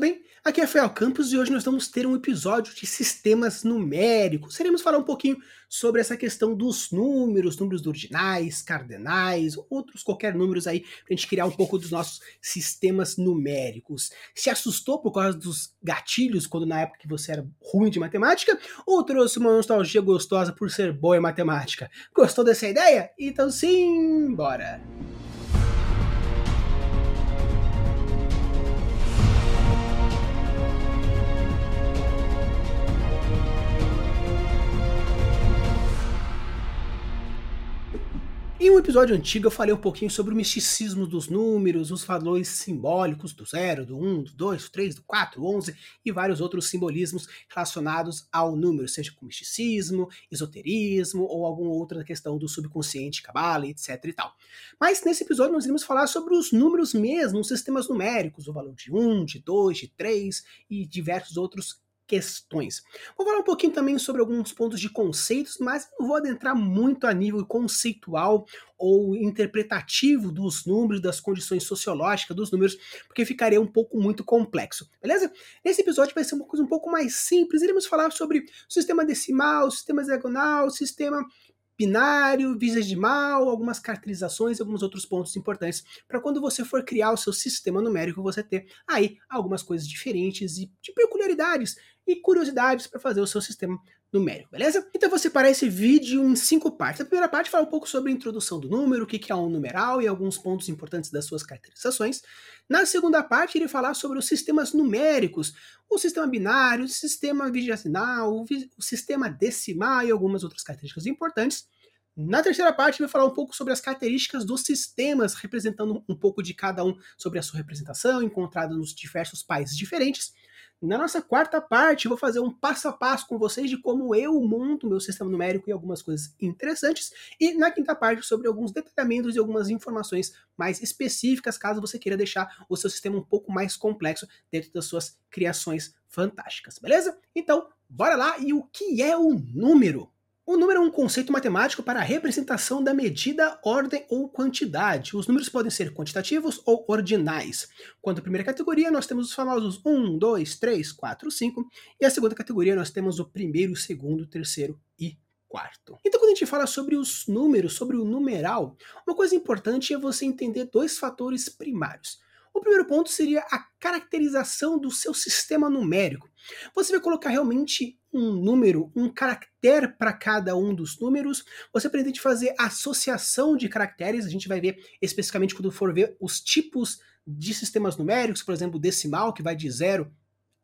bem? Aqui é Rafael Campos e hoje nós vamos ter um episódio de sistemas numéricos. Iremos falar um pouquinho sobre essa questão dos números, números ordinais, cardenais, outros qualquer números aí, para a gente criar um pouco dos nossos sistemas numéricos. Se assustou por causa dos gatilhos quando na época que você era ruim de matemática? Ou trouxe uma nostalgia gostosa por ser boa em matemática? Gostou dessa ideia? Então sim, bora! Em um episódio antigo eu falei um pouquinho sobre o misticismo dos números, os valores simbólicos do 0, do 1, um, do 2, do 3, do 4, 11 e vários outros simbolismos relacionados ao número, seja com misticismo, esoterismo ou alguma outra questão do subconsciente, cabala, etc e tal. Mas nesse episódio nós iremos falar sobre os números mesmos, os sistemas numéricos, o valor de 1, de 2, de 3 e diversos outros questões. Vou falar um pouquinho também sobre alguns pontos de conceitos, mas não vou adentrar muito a nível conceitual ou interpretativo dos números, das condições sociológicas dos números, porque ficaria um pouco muito complexo, beleza? Nesse episódio vai ser uma coisa um pouco mais simples, iremos falar sobre sistema decimal, sistema hexagonal, sistema binário, mal, algumas caracterizações alguns outros pontos importantes para quando você for criar o seu sistema numérico você ter aí algumas coisas diferentes e de peculiaridades e curiosidades para fazer o seu sistema numérico, beleza? Então eu vou separar esse vídeo em cinco partes. A primeira parte fala um pouco sobre a introdução do número, o que é um numeral e alguns pontos importantes das suas caracterizações. Na segunda parte, ele falar sobre os sistemas numéricos, o sistema binário, o sistema vigesimal, o sistema decimal e algumas outras características importantes. Na terceira parte, vai falar um pouco sobre as características dos sistemas, representando um pouco de cada um sobre a sua representação, encontrada nos diversos países diferentes. Na nossa quarta parte, eu vou fazer um passo a passo com vocês de como eu monto meu sistema numérico e algumas coisas interessantes. E na quinta parte, sobre alguns detalhamentos e algumas informações mais específicas, caso você queira deixar o seu sistema um pouco mais complexo dentro das suas criações fantásticas, beleza? Então, bora lá! E o que é o número? O número é um conceito matemático para a representação da medida, ordem ou quantidade. Os números podem ser quantitativos ou ordinais. Quanto à primeira categoria, nós temos os famosos 1, 2, 3, 4, 5. E a segunda categoria, nós temos o primeiro, segundo, terceiro e quarto. Então, quando a gente fala sobre os números, sobre o numeral, uma coisa importante é você entender dois fatores primários. O primeiro ponto seria a caracterização do seu sistema numérico. Você vai colocar realmente um número, um caractere para cada um dos números. Você pretende fazer associação de caracteres. A gente vai ver especificamente quando for ver os tipos de sistemas numéricos, por exemplo, decimal, que vai de 0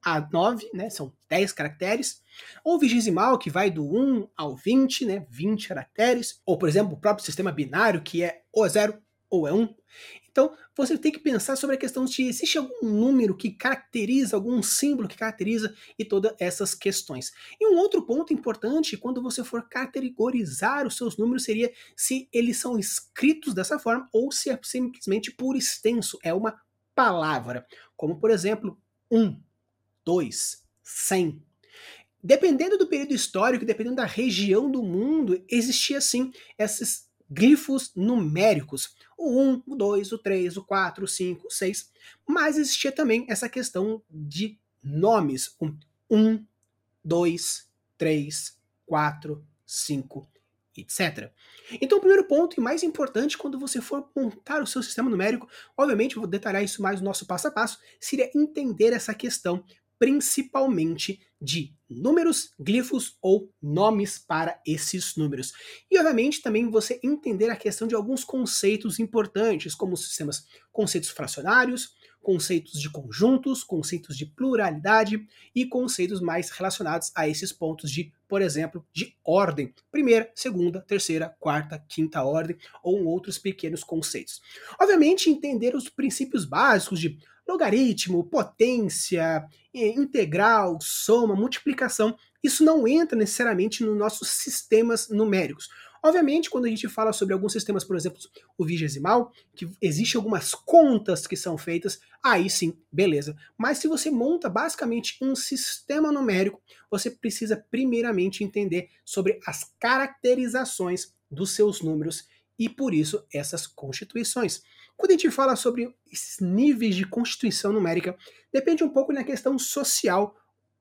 a 9, né, são 10 caracteres, ou vigesimal, que vai do 1 ao 20, né, 20 caracteres, ou, por exemplo, o próprio sistema binário, que é ou é 0 ou é 1. Então, você tem que pensar sobre a questão de existe algum número que caracteriza, algum símbolo que caracteriza e todas essas questões. E um outro ponto importante, quando você for categorizar os seus números, seria se eles são escritos dessa forma ou se é simplesmente por extenso, é uma palavra. Como, por exemplo, 1, 2, 100. Dependendo do período histórico, dependendo da região do mundo, existia sim esses glifos numéricos. O 1, o 2, o 3, o 4, o 5, o 6. Mas existia também essa questão de nomes. 1, 2, 3, 4, 5, etc. Então, o primeiro ponto e mais importante quando você for montar o seu sistema numérico, obviamente vou detalhar isso mais no nosso passo a passo, seria entender essa questão principalmente de números, glifos ou nomes para esses números. E obviamente também você entender a questão de alguns conceitos importantes, como sistemas, conceitos fracionários, conceitos de conjuntos, conceitos de pluralidade e conceitos mais relacionados a esses pontos de, por exemplo, de ordem, primeira, segunda, terceira, quarta, quinta ordem ou outros pequenos conceitos. Obviamente entender os princípios básicos de logaritmo, potência, integral, soma, multiplicação, isso não entra necessariamente nos nossos sistemas numéricos. Obviamente, quando a gente fala sobre alguns sistemas, por exemplo, o vigesimal, que existe algumas contas que são feitas, aí sim, beleza. Mas se você monta basicamente um sistema numérico, você precisa primeiramente entender sobre as caracterizações dos seus números e por isso essas constituições. Quando a gente fala sobre esses níveis de constituição numérica, depende um pouco na questão social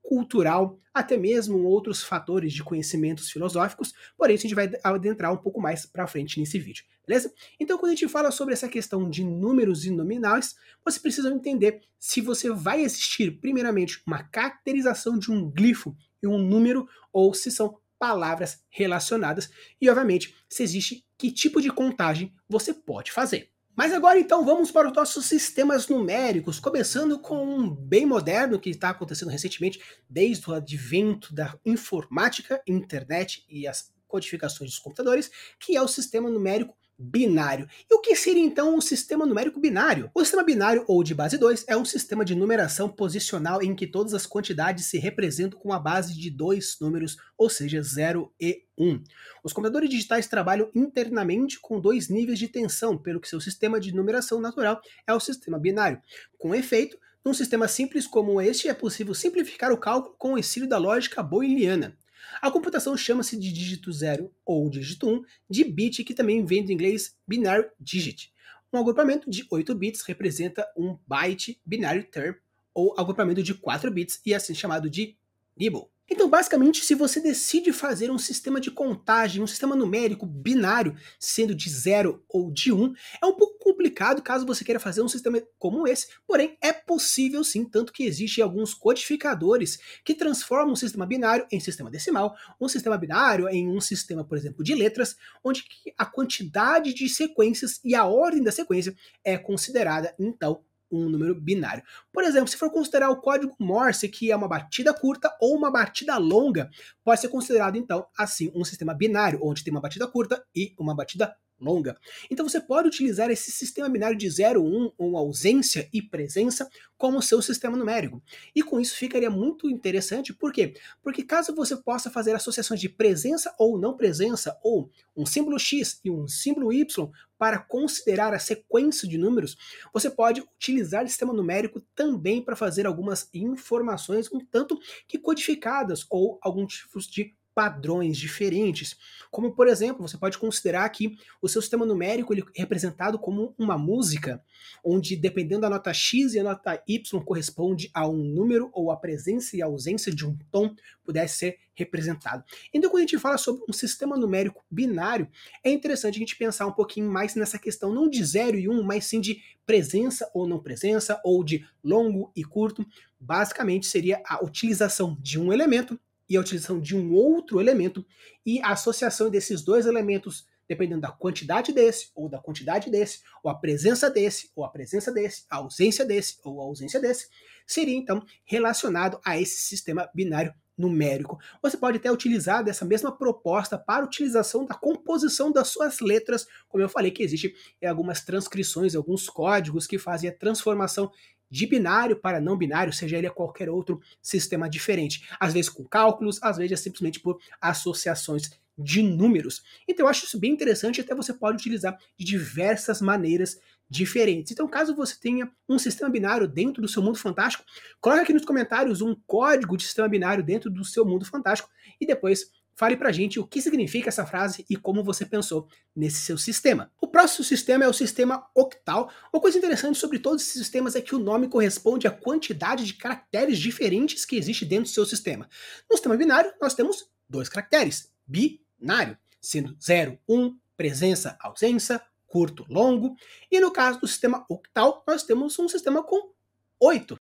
cultural, até mesmo outros fatores de conhecimentos filosóficos, porém isso a gente vai adentrar um pouco mais para frente nesse vídeo, beleza? Então quando a gente fala sobre essa questão de números e nominais, você precisa entender se você vai existir primeiramente uma caracterização de um glifo e um número ou se são palavras relacionadas e obviamente se existe que tipo de contagem você pode fazer. Mas agora então vamos para os nossos sistemas numéricos, começando com um bem moderno que está acontecendo recentemente, desde o advento da informática, internet e as codificações dos computadores, que é o sistema numérico binário. E o que seria então o sistema numérico binário? O sistema binário ou de base 2 é um sistema de numeração posicional em que todas as quantidades se representam com a base de dois números, ou seja, 0 e 1. Um. Os computadores digitais trabalham internamente com dois níveis de tensão, pelo que seu sistema de numeração natural é o sistema binário. Com efeito, num sistema simples como este, é possível simplificar o cálculo com o auxílio da lógica booleana. A computação chama-se de dígito 0 ou dígito 1 um, de bit, que também vem do inglês binary digit. Um agrupamento de 8 bits representa um byte binary term, ou agrupamento de 4 bits, e é assim chamado de nibble. Então, basicamente, se você decide fazer um sistema de contagem, um sistema numérico binário, sendo de 0 ou de 1, um, é um pouco complicado caso você queira fazer um sistema como esse, porém é possível sim, tanto que existem alguns codificadores que transformam um sistema binário em sistema decimal, um sistema binário em um sistema, por exemplo, de letras, onde a quantidade de sequências e a ordem da sequência é considerada, então, um número binário. Por exemplo, se for considerar o código Morse, que é uma batida curta ou uma batida longa, pode ser considerado então assim um sistema binário, onde tem uma batida curta e uma batida longa. Então você pode utilizar esse sistema binário de 0, 1 ou ausência e presença como seu sistema numérico. E com isso ficaria muito interessante, por quê? Porque caso você possa fazer associações de presença ou não presença, ou um símbolo X e um símbolo Y para considerar a sequência de números, você pode utilizar o sistema numérico também para fazer algumas informações um tanto que codificadas ou algum tipo de padrões diferentes. Como, por exemplo, você pode considerar que o seu sistema numérico ele é representado como uma música, onde dependendo da nota X e a nota Y corresponde a um número ou a presença e ausência de um tom pudesse ser representado. Então, quando a gente fala sobre um sistema numérico binário, é interessante a gente pensar um pouquinho mais nessa questão não de 0 e 1, um, mas sim de presença ou não presença, ou de longo e curto. Basicamente, seria a utilização de um elemento e a utilização de um outro elemento e a associação desses dois elementos, dependendo da quantidade desse, ou da quantidade desse, ou a presença desse, ou a presença desse, a ausência desse, ou a ausência desse, seria então relacionado a esse sistema binário numérico. Você pode até utilizar dessa mesma proposta para utilização da composição das suas letras, como eu falei que existe em algumas transcrições, alguns códigos que fazem a transformação de binário para não binário, seja ele qualquer outro sistema diferente. Às vezes com cálculos, às vezes é simplesmente por associações de números. Então eu acho isso bem interessante, até você pode utilizar de diversas maneiras diferentes. Então, caso você tenha um sistema binário dentro do seu mundo fantástico, coloque aqui nos comentários um código de sistema binário dentro do seu mundo fantástico e depois Fale pra gente o que significa essa frase e como você pensou nesse seu sistema. O próximo sistema é o sistema octal. Uma coisa interessante sobre todos esses sistemas é que o nome corresponde à quantidade de caracteres diferentes que existe dentro do seu sistema. No sistema binário, nós temos dois caracteres, binário, sendo 0, 1, um, presença, ausência, curto, longo. E no caso do sistema octal, nós temos um sistema com oito.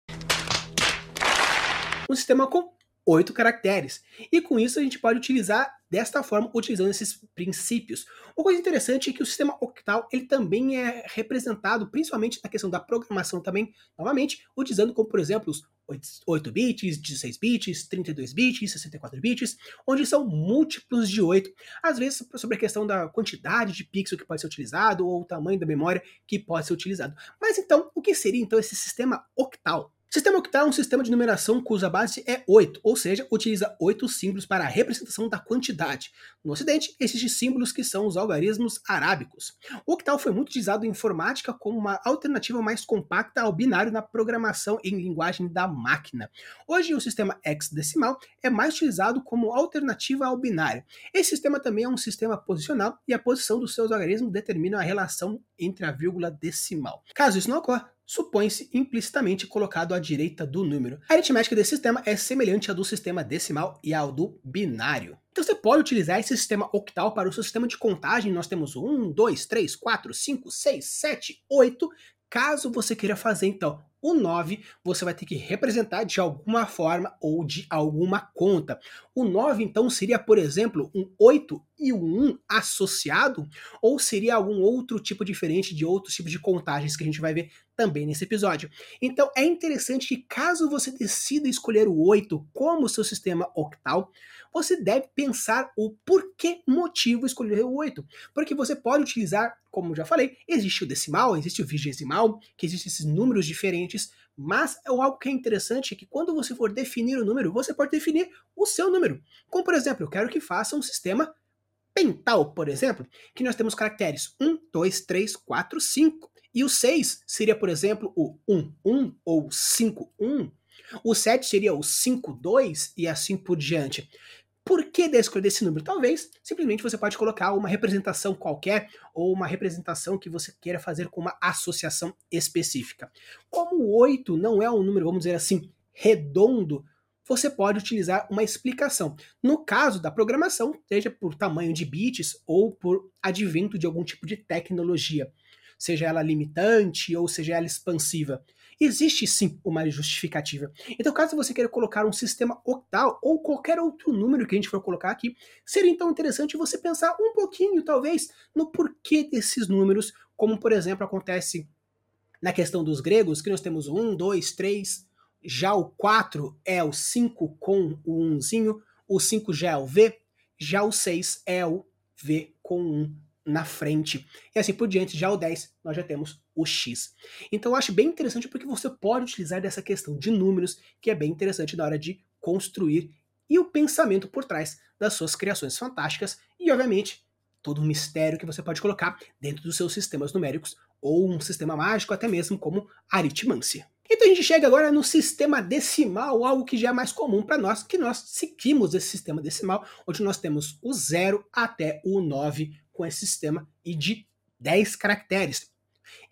Um sistema com oito caracteres. E com isso a gente pode utilizar desta forma, utilizando esses princípios. Uma coisa interessante é que o sistema octal ele também é representado, principalmente na questão da programação também, novamente, utilizando como, por exemplo, os 8 bits, 16 bits, 32 bits, 64 bits, onde são múltiplos de 8. Às vezes, sobre a questão da quantidade de pixel que pode ser utilizado ou o tamanho da memória que pode ser utilizado. Mas então, o que seria então esse sistema octal? Sistema octal é um sistema de numeração cuja base é 8, ou seja, utiliza 8 símbolos para a representação da quantidade. No Ocidente, existem símbolos que são os algarismos arábicos. O octal foi muito utilizado em informática como uma alternativa mais compacta ao binário na programação em linguagem da máquina. Hoje, o sistema hexadecimal é mais utilizado como alternativa ao binário. Esse sistema também é um sistema posicional e a posição dos seus algarismos determina a relação entre a vírgula decimal. Caso isso não ocorra, supõe-se implicitamente colocado à direita do número. A aritmética desse sistema é semelhante à do sistema decimal e ao do binário. Então você pode utilizar esse sistema octal para o seu sistema de contagem. Nós temos 1, 2, 3, 4, 5, 6, 7, 8. Caso você queira fazer, então, o 9 você vai ter que representar de alguma forma ou de alguma conta. O 9, então, seria, por exemplo, um 8 e um 1 associado? Ou seria algum outro tipo diferente de outros tipos de contagens que a gente vai ver também nesse episódio? Então, é interessante que caso você decida escolher o 8 como seu sistema octal, você deve pensar o porquê motivo escolher o 8. Porque você pode utilizar, como já falei, existe o decimal, existe o vigesimal, que existem esses números diferentes, mas é algo que é interessante é que quando você for definir o número, você pode definir o seu número. Como, por exemplo, eu quero que faça um sistema pental, por exemplo, que nós temos caracteres 1, 2, 3, 4, 5. E o 6 seria, por exemplo, o 1, 1 ou 5, 1. O 7 seria o 5, 2 e assim por diante. Por que da escolha desse número? Talvez simplesmente você pode colocar uma representação qualquer ou uma representação que você queira fazer com uma associação específica. Como o 8 não é um número, vamos dizer assim, redondo, você pode utilizar uma explicação. No caso da programação, seja por tamanho de bits ou por advento de algum tipo de tecnologia, seja ela limitante ou seja ela expansiva existe sim uma justificativa. Então, caso você queira colocar um sistema octal ou qualquer outro número que a gente for colocar aqui, seria então interessante você pensar um pouquinho, talvez, no porquê desses números, como por exemplo acontece na questão dos gregos, que nós temos um, dois, três, já o 4 é o 5 com o 1zinho, o 5 já é o V, já o 6 é o V com 1 na frente. E assim por diante, já o 10, nós já temos o X. Então eu acho bem interessante porque você pode utilizar dessa questão de números, que é bem interessante na hora de construir e o pensamento por trás das suas criações fantásticas e, obviamente, todo o mistério que você pode colocar dentro dos seus sistemas numéricos ou um sistema mágico, até mesmo como aritmância. Então a gente chega agora no sistema decimal, algo que já é mais comum para nós, que nós seguimos esse sistema decimal, onde nós temos o 0 até o 9 com esse sistema e de 10 caracteres.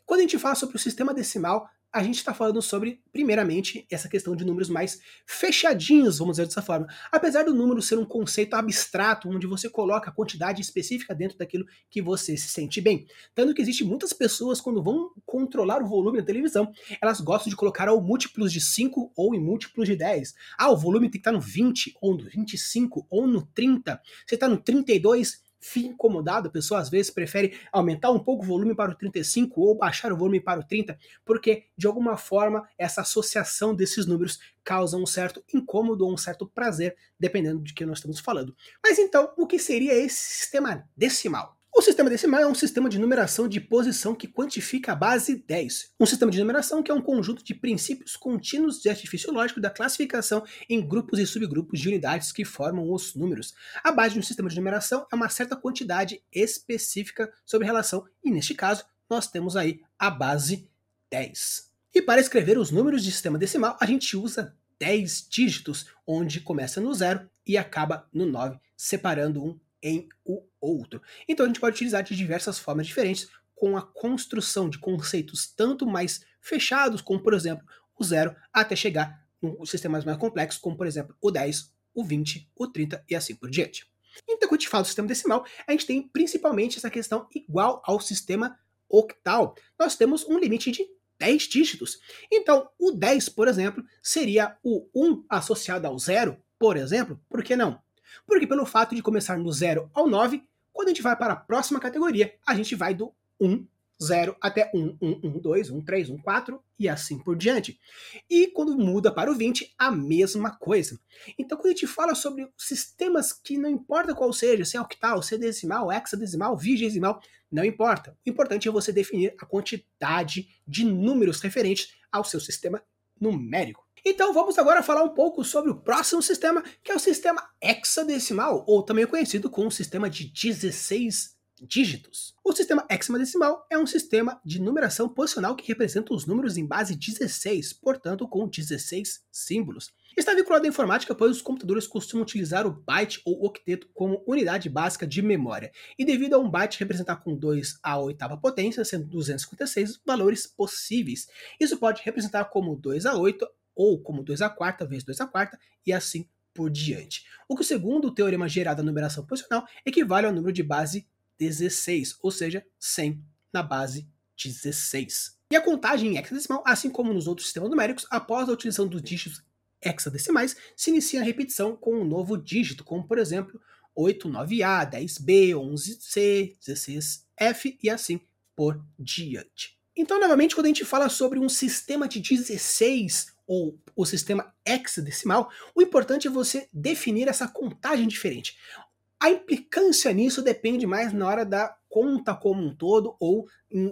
Quando a gente fala sobre o sistema decimal, a gente está falando sobre, primeiramente, essa questão de números mais fechadinhos, vamos dizer dessa forma. Apesar do número ser um conceito abstrato, onde você coloca a quantidade específica dentro daquilo que você se sente bem. Tanto que existe muitas pessoas, quando vão controlar o volume da televisão, elas gostam de colocar ou múltiplos de 5 ou em múltiplos de 10. Ah, o volume tem que estar no 20, ou no 25, ou no 30. Você está no 32, fica incomodado, a pessoa às vezes prefere aumentar um pouco o volume para o 35 ou baixar o volume para o 30, porque de alguma forma essa associação desses números causa um certo incômodo ou um certo prazer, dependendo de que nós estamos falando. Mas então, o que seria esse sistema decimal? O sistema decimal é um sistema de numeração de posição que quantifica a base 10. Um sistema de numeração que é um conjunto de princípios contínuos de artifício lógico da classificação em grupos e subgrupos de unidades que formam os números. A base de um sistema de numeração é uma certa quantidade específica sobre relação, e neste caso, nós temos aí a base 10. E para escrever os números de sistema decimal, a gente usa 10 dígitos, onde começa no 0 e acaba no 9, separando um em o outro. Então a gente pode utilizar de diversas formas diferentes com a construção de conceitos tanto mais fechados, como por exemplo o zero, até chegar em sistemas mais complexos, como por exemplo o 10, o 20, o 30 e assim por diante. Então, quando a gente fala do sistema decimal, a gente tem principalmente essa questão igual ao sistema octal. Nós temos um limite de 10 dígitos. Então, o 10, por exemplo, seria o 1 associado ao 0, por exemplo, por que não? Porque pelo fato de começar no 0 ao 9, quando a gente vai para a próxima categoria, a gente vai do 1, 0 até 1, 1, 1, 2, 1, 3, 1, 4 e assim por diante. E quando muda para o 20, a mesma coisa. Então, quando a gente fala sobre sistemas que não importa qual seja, se é octal, se é decimal, hexadecimal, vigesimal, não importa. O importante é você definir a quantidade de números referentes ao seu sistema numérico. Então vamos agora falar um pouco sobre o próximo sistema, que é o sistema hexadecimal, ou também conhecido como sistema de 16 dígitos. O sistema hexadecimal é um sistema de numeração posicional que representa os números em base 16, portanto com 16 símbolos. Está vinculado à informática, pois os computadores costumam utilizar o byte ou octeto como unidade básica de memória, e devido a um byte representar com 2 a oitava potência, sendo 256 valores possíveis, isso pode representar como 2 a 8 ou como 2 a quarta vezes 2 a quarta e assim por diante. O que, segundo o teorema geral da numeração posicional, equivale ao número de base 16, ou seja, 100 na base 16. E a contagem em hexadecimal, assim como nos outros sistemas numéricos, após a utilização dos dígitos hexadecimais, se inicia a repetição com um novo dígito, como por exemplo 8, 9A, 10B, 11C, 16F e assim por diante. Então, novamente, quando a gente fala sobre um sistema de 16 ou o sistema hexadecimal, o importante é você definir essa contagem diferente. A implicância nisso depende mais na hora da conta como um todo, ou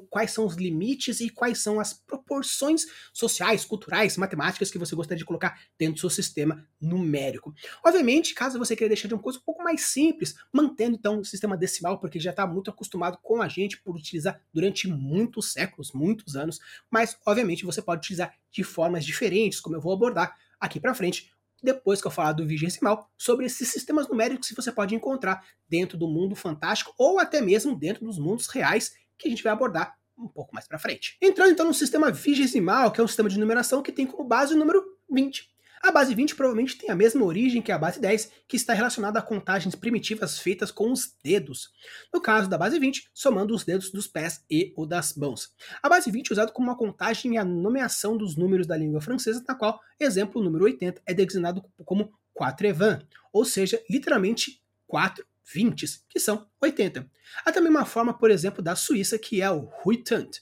quais são os limites e quais são as proporções sociais, culturais, matemáticas que você gostaria de colocar dentro do seu sistema numérico. Obviamente, caso você queira deixar de uma coisa um pouco mais simples, mantendo então o sistema decimal, porque já está muito acostumado com a gente por utilizar durante muitos séculos, muitos anos, mas obviamente você pode utilizar de formas diferentes, como eu vou abordar aqui para frente, depois que eu falar do vigesimal, sobre esses sistemas numéricos que você pode encontrar dentro do mundo fantástico ou até mesmo dentro dos mundos reais que a gente vai abordar um pouco mais para frente. Entrando então no sistema vigesimal, que é um sistema de numeração que tem como base o número 20. A base 20 provavelmente tem a mesma origem que a base 10, que está relacionada a contagens primitivas feitas com os dedos. No caso da base 20, somando os dedos dos pés e o das mãos. A base 20 é usada como uma contagem e a nomeação dos números da língua francesa, na qual, exemplo, o número 80 é designado como 4 evans, ou seja, literalmente 4 20, que são 80. Há também uma forma, por exemplo, da Suíça, que é o huitant.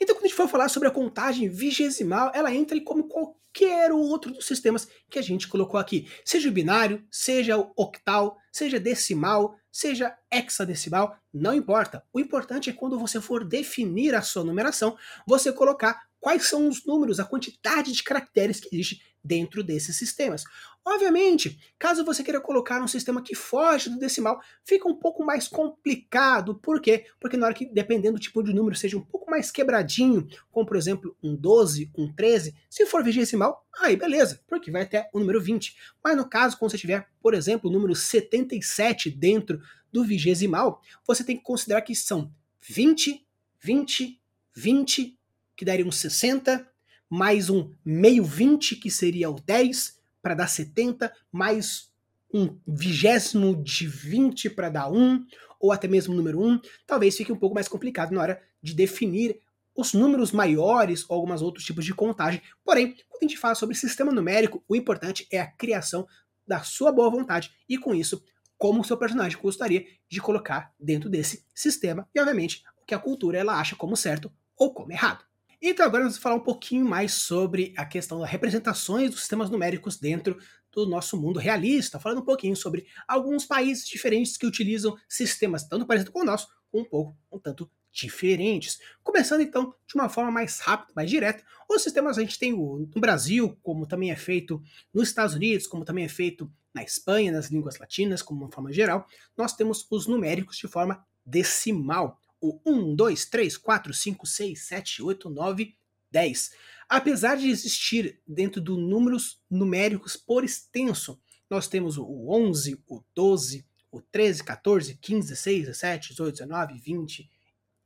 Então, quando a gente for falar sobre a contagem vigesimal, ela entra como qualquer outro dos sistemas que a gente colocou aqui. Seja o binário, seja octal, seja decimal, seja hexadecimal, não importa. O importante é quando você for definir a sua numeração, você colocar quais são os números, a quantidade de caracteres que existe dentro desses sistemas. Obviamente, caso você queira colocar um sistema que foge do decimal, fica um pouco mais complicado. Por quê? Porque na hora que, dependendo do tipo de número, seja um pouco mais quebradinho, como por exemplo um 12, um 13, se for vigesimal, aí beleza, porque vai até o número 20. Mas no caso, quando você tiver, por exemplo, o número 77 dentro do vigesimal, você tem que considerar que são 20, 20, 20, que daria um 60, mais um meio 20, que seria o 10, para dar 70, mais um vigésimo de 20 para dar 1, ou até mesmo o número 1, talvez fique um pouco mais complicado na hora de definir os números maiores ou alguns outros tipos de contagem. Porém, quando a gente fala sobre sistema numérico, o importante é a criação da sua boa vontade e com isso, como o seu personagem gostaria de colocar dentro desse sistema e, obviamente, o que a cultura ela acha como certo ou como errado. Então agora vamos falar um pouquinho mais sobre a questão das representações dos sistemas numéricos dentro do nosso mundo realista, falando um pouquinho sobre alguns países diferentes que utilizam sistemas tanto parecidos com o nosso, um pouco, um tanto diferentes. Começando então de uma forma mais rápida, mais direta, os sistemas a gente tem no Brasil, como também é feito nos Estados Unidos, como também é feito na Espanha, nas línguas latinas, como uma forma geral, nós temos os numéricos de forma decimal o 1, 2, 3, 4, 5, 6, 7, 8, 9, 10. Apesar de existir dentro do números numéricos por extenso, nós temos o 11, o 12, o 13, 14, 15, 16, 17, 18, 19, 20,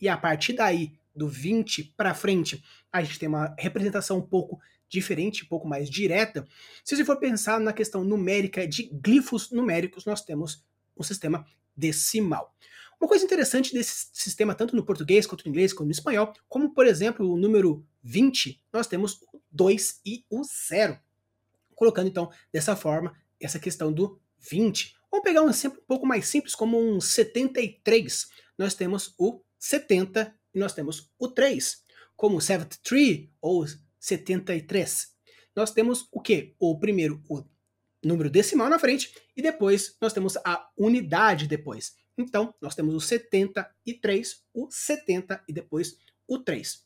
e a partir daí, do 20 para frente, a gente tem uma representação um pouco diferente, um pouco mais direta. Se você for pensar na questão numérica de glifos numéricos, nós temos um sistema decimal. Uma coisa interessante desse sistema, tanto no português quanto no inglês, quanto no espanhol, como por exemplo o número 20, nós temos o 2 e o 0. Colocando então dessa forma essa questão do 20. Vamos pegar um exemplo um pouco mais simples, como um 73. Nós temos o 70 e nós temos o 3. Como 73 ou 73. Nós temos o que? O primeiro, o número decimal na frente, e depois nós temos a unidade depois. Então, nós temos o 73, o 70 e depois o 3.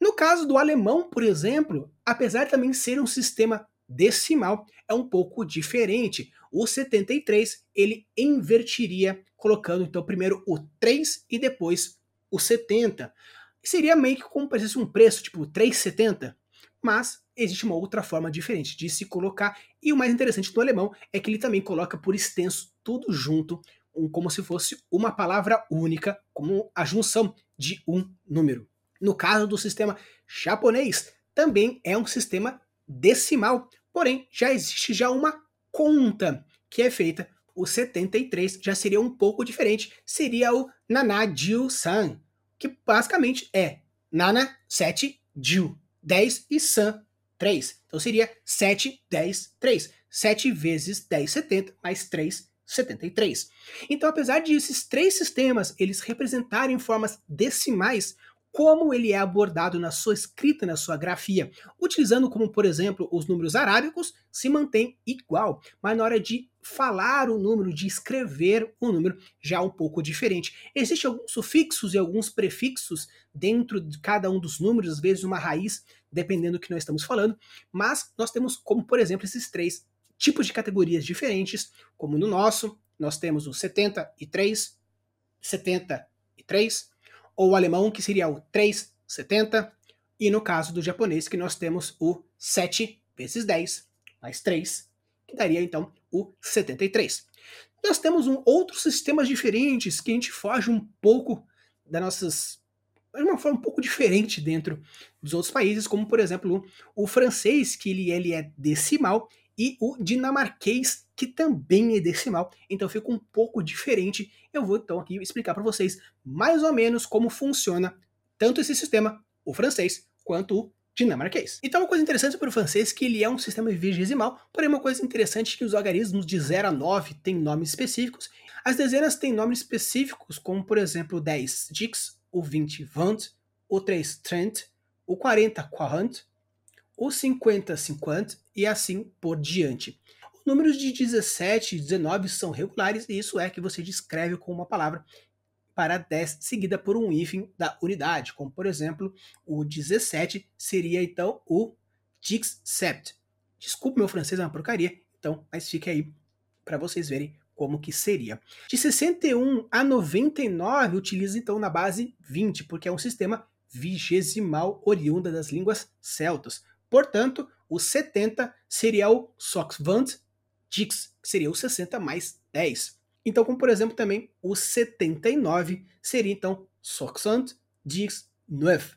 No caso do alemão, por exemplo, apesar de também ser um sistema decimal, é um pouco diferente. O 73 ele invertiria, colocando então primeiro o 3 e depois o 70. Seria meio que como se um preço, tipo 3,70. Mas existe uma outra forma diferente de se colocar. E o mais interessante do alemão é que ele também coloca por extenso tudo junto, como se fosse uma palavra única, como a junção de um número. No caso do sistema japonês, também é um sistema decimal, porém já existe já uma conta que é feita. O 73 já seria um pouco diferente, seria o Nanajiu-san, que basicamente é Nana 7 Jiu, 10 e San 3. Então seria 7, 10, 3. 7 vezes 10, 70, mais 3, 73. Então, apesar de esses três sistemas eles representarem formas decimais, como ele é abordado na sua escrita, na sua grafia, utilizando como, por exemplo, os números arábicos, se mantém igual, mas na hora de falar o número, de escrever o número, já é um pouco diferente. Existem alguns sufixos e alguns prefixos dentro de cada um dos números, às vezes uma raiz, dependendo do que nós estamos falando, mas nós temos como, por exemplo, esses três tipos de categorias diferentes, como no nosso, nós temos o 73, 73, ou o alemão, que seria o 370, e no caso do japonês, que nós temos o 7 vezes 10 mais 3, que daria então o 73. Nós temos um, outros sistemas diferentes que a gente foge um pouco das nossas. de uma forma um pouco diferente dentro dos outros países, como por exemplo o francês, que ele, ele é decimal, e o dinamarquês, que também é decimal, então fica um pouco diferente. Eu vou então aqui explicar para vocês mais ou menos como funciona tanto esse sistema, o francês, quanto o dinamarquês. Então uma coisa interessante sobre o francês é que ele é um sistema vigesimal, porém uma coisa interessante é que os algarismos de 0 a 9 têm nomes específicos, as dezenas têm nomes específicos, como por exemplo o 10 dix, o 20 vant, o 3 trent, o 40 quarant, o 50 50 e assim por diante. Os números de 17 e 19 são regulares e isso é que você descreve com uma palavra para 10 seguida por um hífen da unidade, como por exemplo, o 17 seria então o dix-sept. Desculpe, meu francês é uma porcaria, então, mas fique aí para vocês verem como que seria. De 61 a 99 utiliza então na base 20, porque é um sistema vigesimal oriunda das línguas celtas. Portanto, o 70 seria o Soxvant Dix, que seria o 60 mais 10. Então, como por exemplo também o 79 seria então Soxant Dix 9.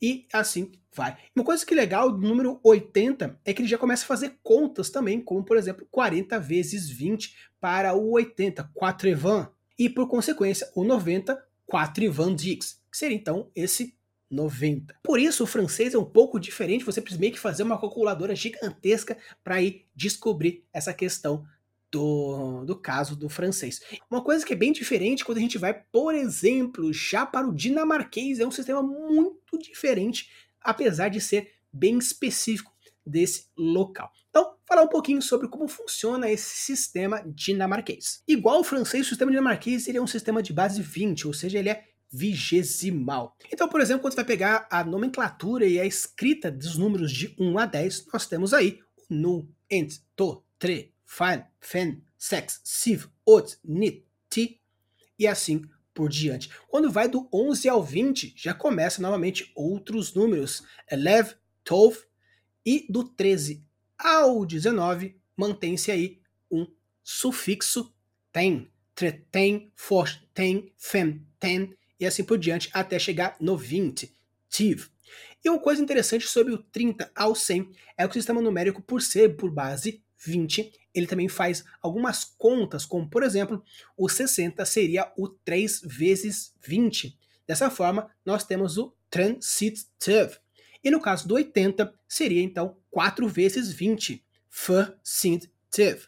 E assim vai. Uma coisa que é legal do número 80 é que ele já começa a fazer contas também, como por exemplo 40 vezes 20 para o 80, 4 Evan. E por consequência, o 90, 4 Evan Dix, que seria então esse 90. Por isso, o francês é um pouco diferente, você precisa meio que fazer uma calculadora gigantesca para ir descobrir essa questão do, do caso do francês. Uma coisa que é bem diferente quando a gente vai, por exemplo, já para o dinamarquês, é um sistema muito diferente, apesar de ser bem específico desse local. Então, falar um pouquinho sobre como funciona esse sistema dinamarquês. Igual o francês, o sistema dinamarquês ele é um sistema de base 20, ou seja, ele é vigesimal. Então, por exemplo, quando você vai pegar a nomenclatura e a escrita dos números de 1 a 10, nós temos aí o nu, ent, to, tre, fan, fen, sex, siv, ot, nit, ti e assim por diante. Quando vai do 11 ao 20, já começa novamente outros números, elev, tov, e do 13 ao 19 mantém-se aí um sufixo ten, treten, for, ten, fem, ten e assim por diante, até chegar no 20, tive. E uma coisa interessante sobre o 30 ao 100 é que o sistema numérico, por ser por base 20, ele também faz algumas contas, como por exemplo, o 60 seria o 3 vezes 20. Dessa forma, nós temos o transitive. E no caso do 80, seria então 4 vezes 20, tive.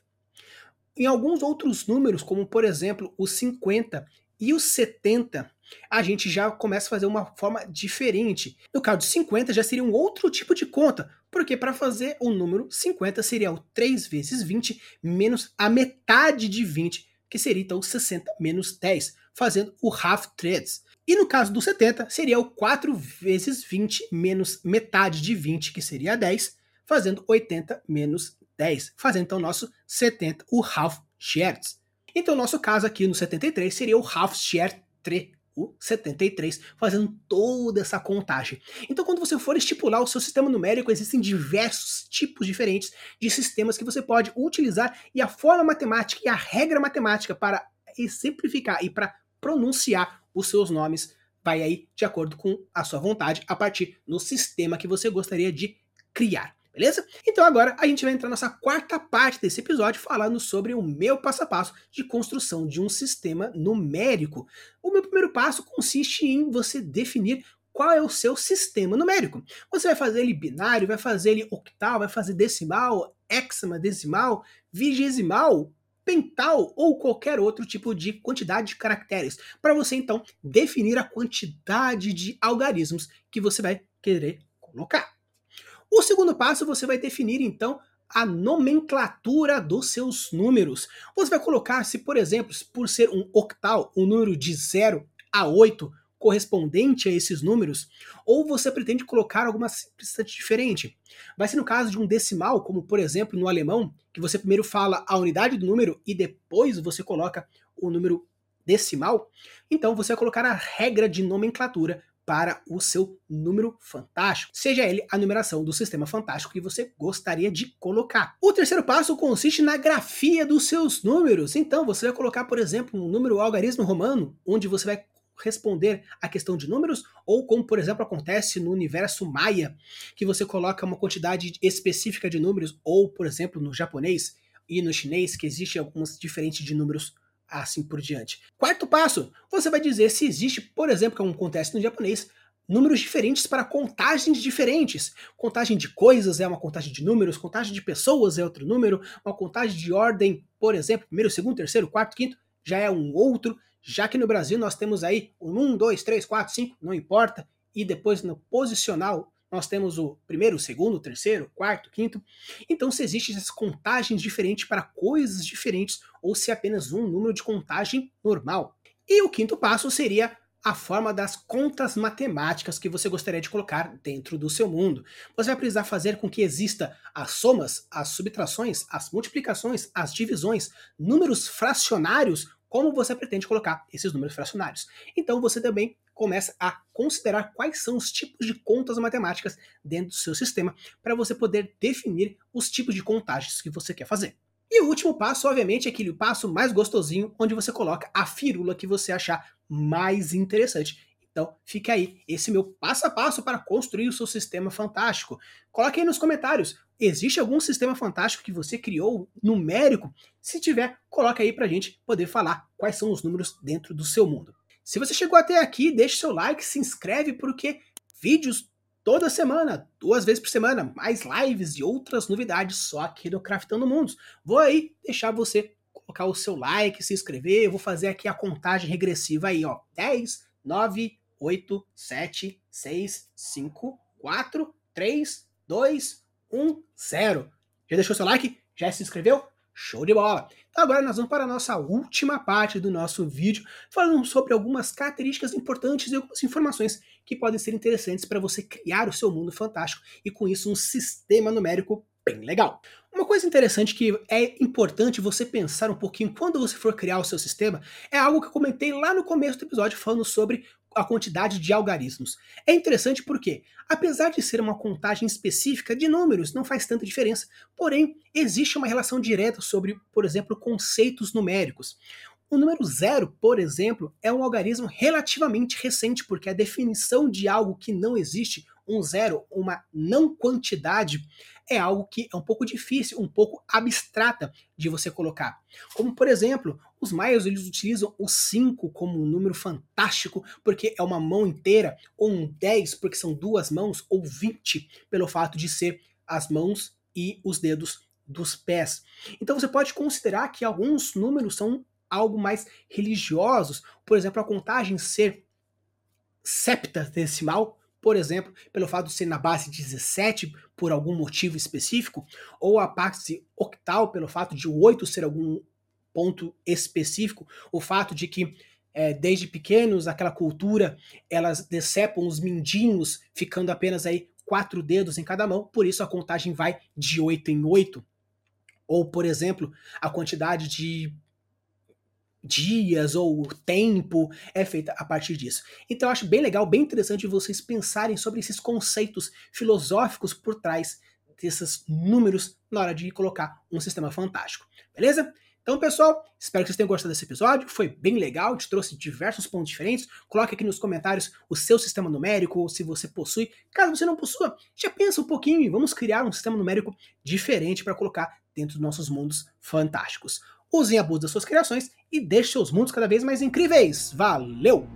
Em alguns outros números, como por exemplo o 50 e o 70, a gente já começa a fazer uma forma diferente. No caso de 50 já seria um outro tipo de conta, porque para fazer o número 50 seria o 3 vezes 20 menos a metade de 20, que seria então 60 menos 10, fazendo o half threads. E no caso do 70, seria o 4 vezes 20 menos metade de 20, que seria 10, fazendo 80 menos 10, fazendo então o nosso 70, o half shares. Então, o nosso caso aqui no 73 seria o half share 3, o 73, fazendo toda essa contagem. Então, quando você for estipular o seu sistema numérico, existem diversos tipos diferentes de sistemas que você pode utilizar e a forma matemática e a regra matemática para simplificar e para pronunciar os seus nomes vai aí de acordo com a sua vontade a partir do sistema que você gostaria de criar. Beleza? Então agora a gente vai entrar nessa quarta parte desse episódio falando sobre o meu passo a passo de construção de um sistema numérico. O meu primeiro passo consiste em você definir qual é o seu sistema numérico. Você vai fazer ele binário, vai fazer ele octal, vai fazer decimal, hexamadecimal, vigesimal, pental ou qualquer outro tipo de quantidade de caracteres, para você então definir a quantidade de algarismos que você vai querer colocar. O segundo passo, você vai definir então a nomenclatura dos seus números. Você vai colocar se, por exemplo, por ser um octal, um número de 0 a 8 correspondente a esses números, ou você pretende colocar alguma simplicidade diferente. Vai ser no caso de um decimal, como por exemplo no alemão, que você primeiro fala a unidade do número e depois você coloca o número decimal. Então você vai colocar a regra de nomenclatura para o seu número fantástico, seja ele a numeração do sistema fantástico que você gostaria de colocar. O terceiro passo consiste na grafia dos seus números. Então, você vai colocar, por exemplo, um número algarismo romano, onde você vai responder a questão de números, ou como, por exemplo, acontece no universo maia, que você coloca uma quantidade específica de números, ou, por exemplo, no japonês e no chinês, que existe algumas diferentes de números assim por diante. Quarto passo, você vai dizer se existe, por exemplo, como acontece no japonês, números diferentes para contagens diferentes. Contagem de coisas é uma contagem de números, contagem de pessoas é outro número, uma contagem de ordem, por exemplo, primeiro, segundo, terceiro, quarto, quinto, já é um outro, já que no Brasil nós temos aí um, dois, três, quatro, cinco, não importa, e depois no posicional nós temos o primeiro, o segundo, o terceiro, o quarto, o quinto. Então, se existem essas contagens diferentes para coisas diferentes, ou se é apenas um número de contagem normal. E o quinto passo seria a forma das contas matemáticas que você gostaria de colocar dentro do seu mundo. Você vai precisar fazer com que exista as somas, as subtrações, as multiplicações, as divisões, números fracionários, como você pretende colocar esses números fracionários. Então você também começa a considerar quais são os tipos de contas matemáticas dentro do seu sistema para você poder definir os tipos de contagens que você quer fazer. E o último passo, obviamente, é aquele passo mais gostosinho, onde você coloca a firula que você achar mais interessante. Então, fica aí esse meu passo a passo para construir o seu sistema fantástico. Coloque aí nos comentários. Existe algum sistema fantástico que você criou numérico? Se tiver, coloque aí para a gente poder falar quais são os números dentro do seu mundo. Se você chegou até aqui, deixe seu like, se inscreve, porque vídeos toda semana, duas vezes por semana, mais lives e outras novidades só aqui no Craftando Mundos. Vou aí deixar você colocar o seu like, se inscrever, eu vou fazer aqui a contagem regressiva aí, ó. 10, 9, 8, 7, 6, 5, 4, 3, 2, 1, 0. Já deixou seu like? Já se inscreveu? Show de bola! Então agora nós vamos para a nossa última parte do nosso vídeo, falando sobre algumas características importantes e algumas informações que podem ser interessantes para você criar o seu mundo fantástico e com isso um sistema numérico bem legal. Uma coisa interessante que é importante você pensar um pouquinho quando você for criar o seu sistema é algo que eu comentei lá no começo do episódio falando sobre a quantidade de algarismos. É interessante porque, apesar de ser uma contagem específica de números, não faz tanta diferença, porém, existe uma relação direta sobre, por exemplo, conceitos numéricos. O número zero, por exemplo, é um algarismo relativamente recente, porque a definição de algo que não existe, um zero, uma não quantidade, é algo que é um pouco difícil, um pouco abstrata de você colocar. Como, por exemplo, os maias eles utilizam o 5 como um número fantástico, porque é uma mão inteira, ou um 10 porque são duas mãos, ou 20 pelo fato de ser as mãos e os dedos dos pés. Então você pode considerar que alguns números são algo mais religiosos, por exemplo, a contagem ser septadecimal, por exemplo, pelo fato de ser na base 17 por algum motivo específico, ou a parte octal pelo fato de o 8 ser algum ponto específico, o fato de que é, desde pequenos, aquela cultura, elas decepam os mindinhos, ficando apenas aí quatro dedos em cada mão, por isso a contagem vai de oito em oito. Ou, por exemplo, a quantidade de dias ou tempo é feita a partir disso. Então eu acho bem legal, bem interessante vocês pensarem sobre esses conceitos filosóficos por trás desses números na hora de colocar um sistema fantástico. Beleza? Então, pessoal, espero que vocês tenham gostado desse episódio. Foi bem legal, te trouxe diversos pontos diferentes. Coloque aqui nos comentários o seu sistema numérico, se você possui. Caso você não possua, já pensa um pouquinho e vamos criar um sistema numérico diferente para colocar dentro dos nossos mundos fantásticos. Usem a abuso das suas criações e deixe seus mundos cada vez mais incríveis. Valeu!